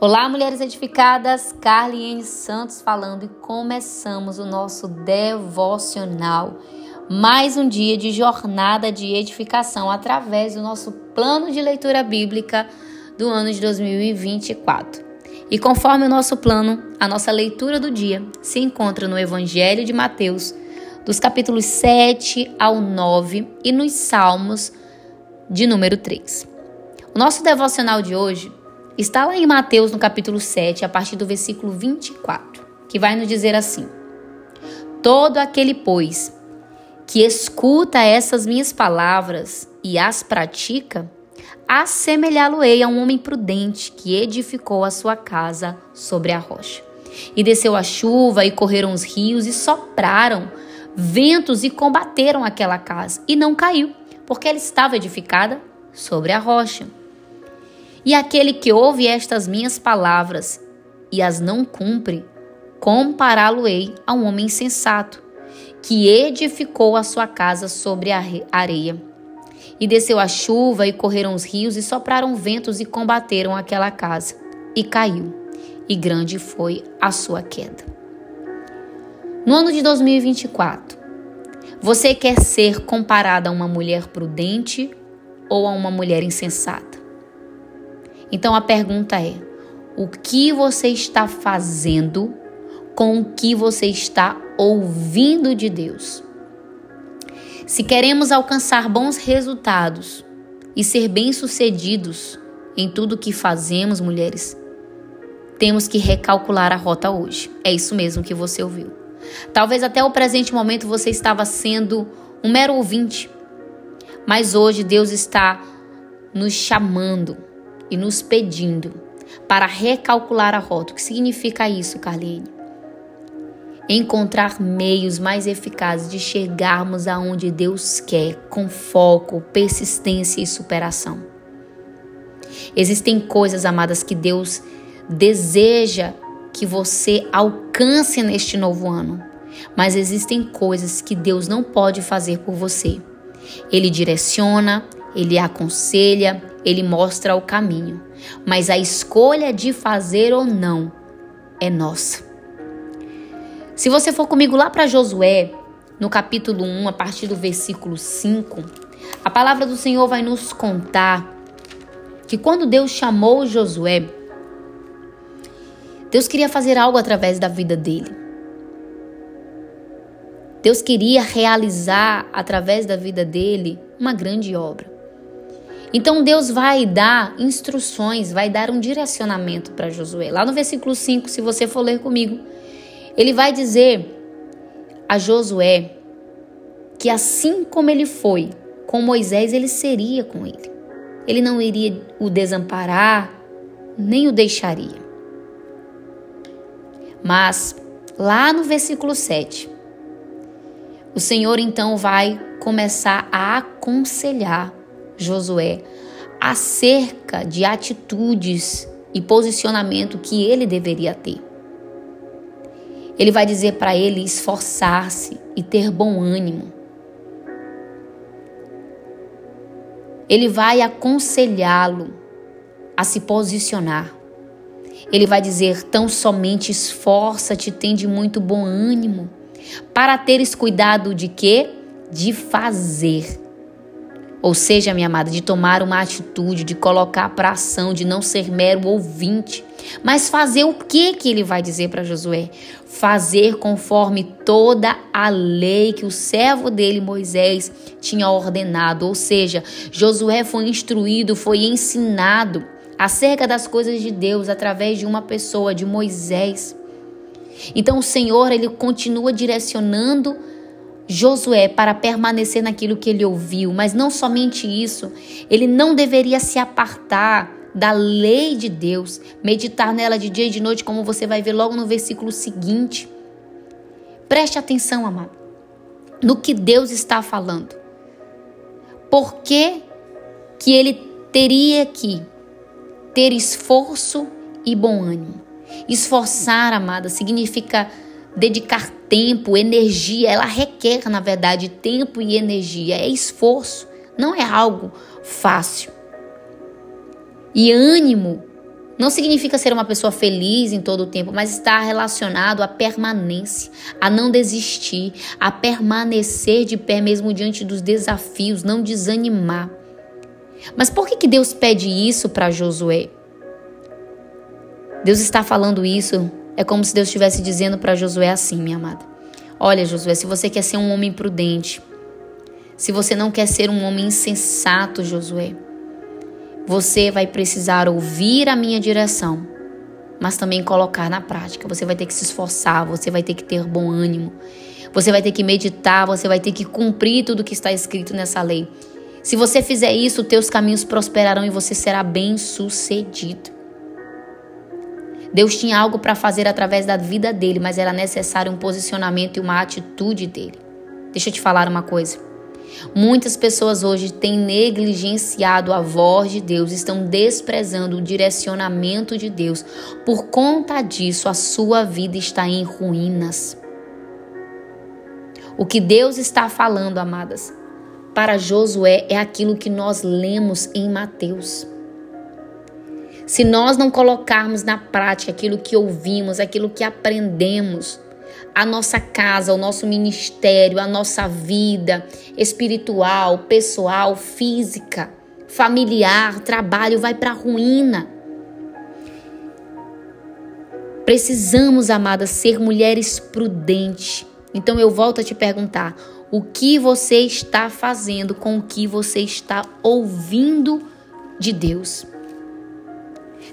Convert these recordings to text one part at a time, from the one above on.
Olá, mulheres edificadas, Carliene Santos falando e começamos o nosso devocional. Mais um dia de jornada de edificação através do nosso plano de leitura bíblica do ano de 2024. E conforme o nosso plano, a nossa leitura do dia se encontra no Evangelho de Mateus, dos capítulos 7 ao 9 e nos Salmos de número 3. O nosso devocional de hoje Está lá em Mateus, no capítulo 7, a partir do versículo 24, que vai nos dizer assim: Todo aquele, pois, que escuta essas minhas palavras e as pratica, assemelhá-lo-ei a um homem prudente que edificou a sua casa sobre a rocha. E desceu a chuva, e correram os rios, e sopraram ventos, e combateram aquela casa, e não caiu, porque ela estava edificada sobre a rocha. E aquele que ouve estas minhas palavras e as não cumpre, compará-lo-ei a um homem insensato, que edificou a sua casa sobre a areia. E desceu a chuva, e correram os rios, e sopraram ventos, e combateram aquela casa. E caiu, e grande foi a sua queda. No ano de 2024, você quer ser comparada a uma mulher prudente ou a uma mulher insensata? Então a pergunta é: o que você está fazendo com o que você está ouvindo de Deus? Se queremos alcançar bons resultados e ser bem-sucedidos em tudo que fazemos, mulheres, temos que recalcular a rota hoje. É isso mesmo que você ouviu. Talvez até o presente momento você estava sendo um mero ouvinte, mas hoje Deus está nos chamando e nos pedindo para recalcular a rota. O que significa isso, Carlene? Encontrar meios mais eficazes de chegarmos aonde Deus quer, com foco, persistência e superação. Existem coisas, amadas, que Deus deseja que você alcance neste novo ano, mas existem coisas que Deus não pode fazer por você. Ele direciona, ele aconselha, ele mostra o caminho, mas a escolha de fazer ou não é nossa. Se você for comigo lá para Josué, no capítulo 1, a partir do versículo 5, a palavra do Senhor vai nos contar que quando Deus chamou Josué, Deus queria fazer algo através da vida dele. Deus queria realizar através da vida dele uma grande obra. Então Deus vai dar instruções, vai dar um direcionamento para Josué. Lá no versículo 5, se você for ler comigo, ele vai dizer a Josué que assim como ele foi com Moisés, ele seria com ele. Ele não iria o desamparar, nem o deixaria. Mas lá no versículo 7, o Senhor então vai começar a aconselhar Josué acerca de atitudes e posicionamento que ele deveria ter. Ele vai dizer para ele esforçar-se e ter bom ânimo. Ele vai aconselhá-lo a se posicionar. Ele vai dizer: tão somente esforça-te, tem de muito bom ânimo, para teres cuidado de quê? De fazer ou seja, minha amada, de tomar uma atitude, de colocar para ação, de não ser mero ouvinte, mas fazer o que que ele vai dizer para Josué? Fazer conforme toda a lei que o servo dele, Moisés, tinha ordenado. Ou seja, Josué foi instruído, foi ensinado acerca das coisas de Deus através de uma pessoa, de Moisés. Então o Senhor, ele continua direcionando Josué para permanecer naquilo que ele ouviu, mas não somente isso, ele não deveria se apartar da lei de Deus, meditar nela de dia e de noite, como você vai ver logo no versículo seguinte. Preste atenção, amado, no que Deus está falando. Por que, que ele teria que ter esforço e bom ânimo? Esforçar, amada, significa dedicar tempo, energia, ela requer, na verdade, tempo e energia, é esforço, não é algo fácil. E ânimo não significa ser uma pessoa feliz em todo o tempo, mas está relacionado à permanência, a não desistir, a permanecer de pé mesmo diante dos desafios, não desanimar. Mas por que, que Deus pede isso para Josué? Deus está falando isso, é como se Deus estivesse dizendo para Josué assim, minha amada. Olha, Josué, se você quer ser um homem prudente, se você não quer ser um homem insensato, Josué, você vai precisar ouvir a minha direção, mas também colocar na prática. Você vai ter que se esforçar, você vai ter que ter bom ânimo, você vai ter que meditar, você vai ter que cumprir tudo que está escrito nessa lei. Se você fizer isso, teus caminhos prosperarão e você será bem-sucedido. Deus tinha algo para fazer através da vida dele, mas era necessário um posicionamento e uma atitude dele. Deixa eu te falar uma coisa. Muitas pessoas hoje têm negligenciado a voz de Deus, estão desprezando o direcionamento de Deus. Por conta disso, a sua vida está em ruínas. O que Deus está falando, amadas, para Josué é aquilo que nós lemos em Mateus. Se nós não colocarmos na prática aquilo que ouvimos, aquilo que aprendemos, a nossa casa, o nosso ministério, a nossa vida espiritual, pessoal, física, familiar, trabalho vai para a ruína. Precisamos, amadas, ser mulheres prudentes. Então eu volto a te perguntar: o que você está fazendo com o que você está ouvindo de Deus?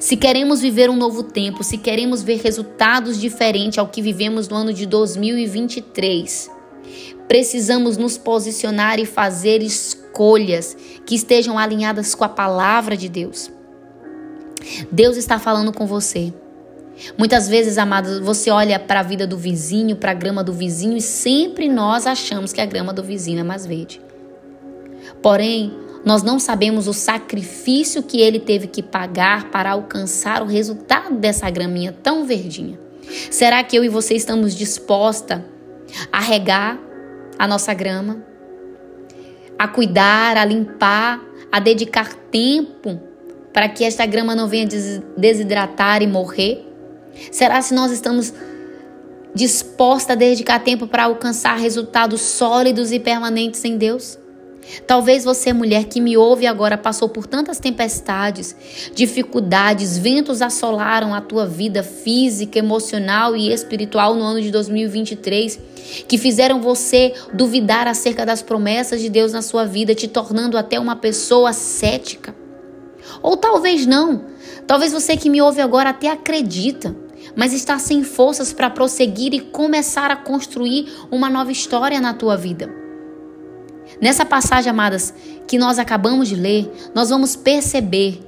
Se queremos viver um novo tempo, se queremos ver resultados diferentes ao que vivemos no ano de 2023, precisamos nos posicionar e fazer escolhas que estejam alinhadas com a palavra de Deus. Deus está falando com você. Muitas vezes, amados, você olha para a vida do vizinho, para a grama do vizinho e sempre nós achamos que a grama do vizinho é mais verde. Porém, nós não sabemos o sacrifício que ele teve que pagar para alcançar o resultado dessa graminha tão verdinha. Será que eu e você estamos disposta a regar a nossa grama, a cuidar, a limpar, a dedicar tempo para que esta grama não venha desidratar e morrer? Será se nós estamos disposta a dedicar tempo para alcançar resultados sólidos e permanentes em Deus? Talvez você, mulher que me ouve agora, passou por tantas tempestades, dificuldades, ventos assolaram a tua vida física, emocional e espiritual no ano de 2023, que fizeram você duvidar acerca das promessas de Deus na sua vida, te tornando até uma pessoa cética. Ou talvez não. Talvez você que me ouve agora até acredita, mas está sem forças para prosseguir e começar a construir uma nova história na tua vida. Nessa passagem, amadas, que nós acabamos de ler, nós vamos perceber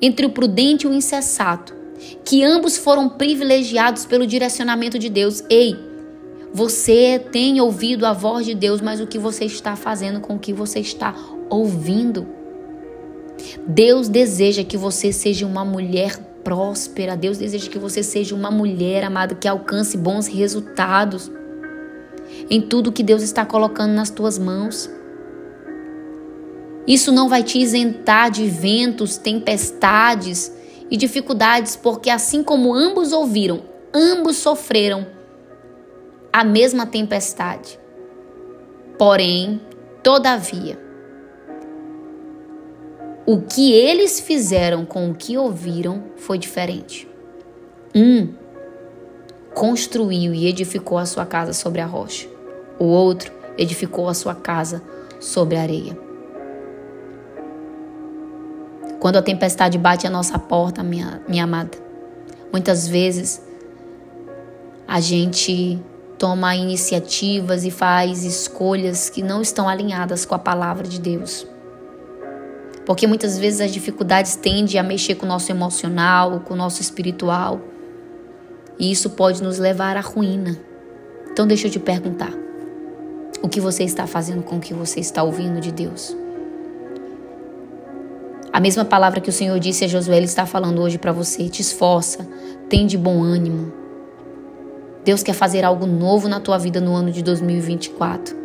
entre o prudente e o insensato que ambos foram privilegiados pelo direcionamento de Deus. Ei, você tem ouvido a voz de Deus, mas o que você está fazendo com o que você está ouvindo? Deus deseja que você seja uma mulher próspera. Deus deseja que você seja uma mulher amada que alcance bons resultados em tudo que Deus está colocando nas tuas mãos. Isso não vai te isentar de ventos, tempestades e dificuldades, porque assim como ambos ouviram, ambos sofreram a mesma tempestade. Porém, todavia, o que eles fizeram com o que ouviram foi diferente. Um construiu e edificou a sua casa sobre a rocha, o outro edificou a sua casa sobre a areia. Quando a tempestade bate à nossa porta, minha, minha amada, muitas vezes a gente toma iniciativas e faz escolhas que não estão alinhadas com a palavra de Deus. Porque muitas vezes as dificuldades tendem a mexer com o nosso emocional, com o nosso espiritual. E isso pode nos levar à ruína. Então deixa eu te perguntar: o que você está fazendo com o que você está ouvindo de Deus? A mesma palavra que o Senhor disse a Josué, Ele está falando hoje para você. Te esforça, tem de bom ânimo. Deus quer fazer algo novo na tua vida no ano de 2024.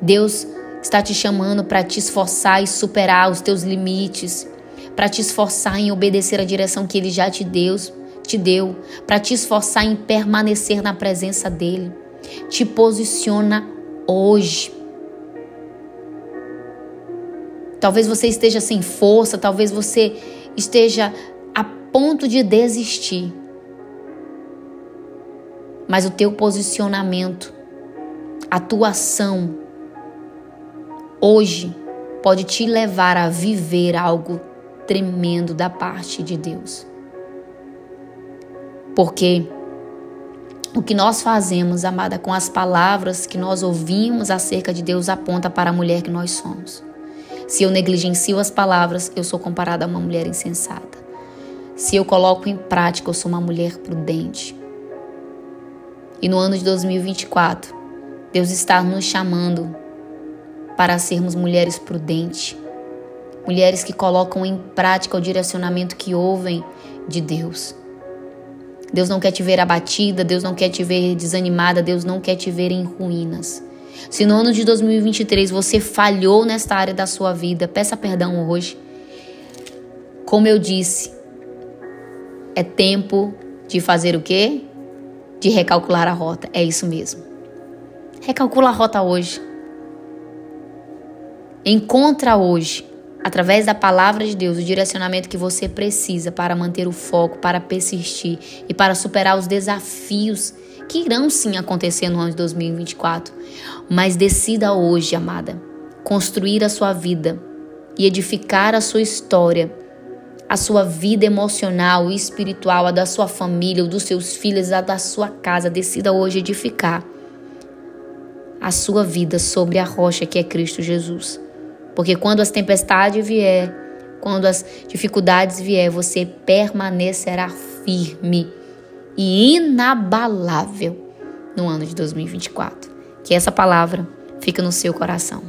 Deus está te chamando para te esforçar e superar os teus limites, para te esforçar em obedecer a direção que ele já te deu, te deu, para te esforçar em permanecer na presença dele. Te posiciona hoje. Talvez você esteja sem força, talvez você esteja a ponto de desistir. Mas o teu posicionamento, a tua ação hoje pode te levar a viver algo tremendo da parte de Deus. Porque o que nós fazemos, amada, com as palavras que nós ouvimos acerca de Deus aponta para a mulher que nós somos. Se eu negligencio as palavras, eu sou comparada a uma mulher insensata. Se eu coloco em prática, eu sou uma mulher prudente. E no ano de 2024, Deus está nos chamando para sermos mulheres prudentes, mulheres que colocam em prática o direcionamento que ouvem de Deus. Deus não quer te ver abatida, Deus não quer te ver desanimada, Deus não quer te ver em ruínas. Se no ano de 2023 você falhou nesta área da sua vida, peça perdão hoje. Como eu disse, é tempo de fazer o quê? De recalcular a rota. É isso mesmo. Recalcula a rota hoje. Encontra hoje, através da palavra de Deus, o direcionamento que você precisa para manter o foco, para persistir e para superar os desafios que irão sim acontecer no ano de 2024. Mas decida hoje, amada, construir a sua vida e edificar a sua história, a sua vida emocional e espiritual, a da sua família, dos seus filhos, a da sua casa. Decida hoje edificar a sua vida sobre a rocha que é Cristo Jesus. Porque quando as tempestades vier, quando as dificuldades vier, você permanecerá firme e inabalável no ano de 2024. Que essa palavra fique no seu coração.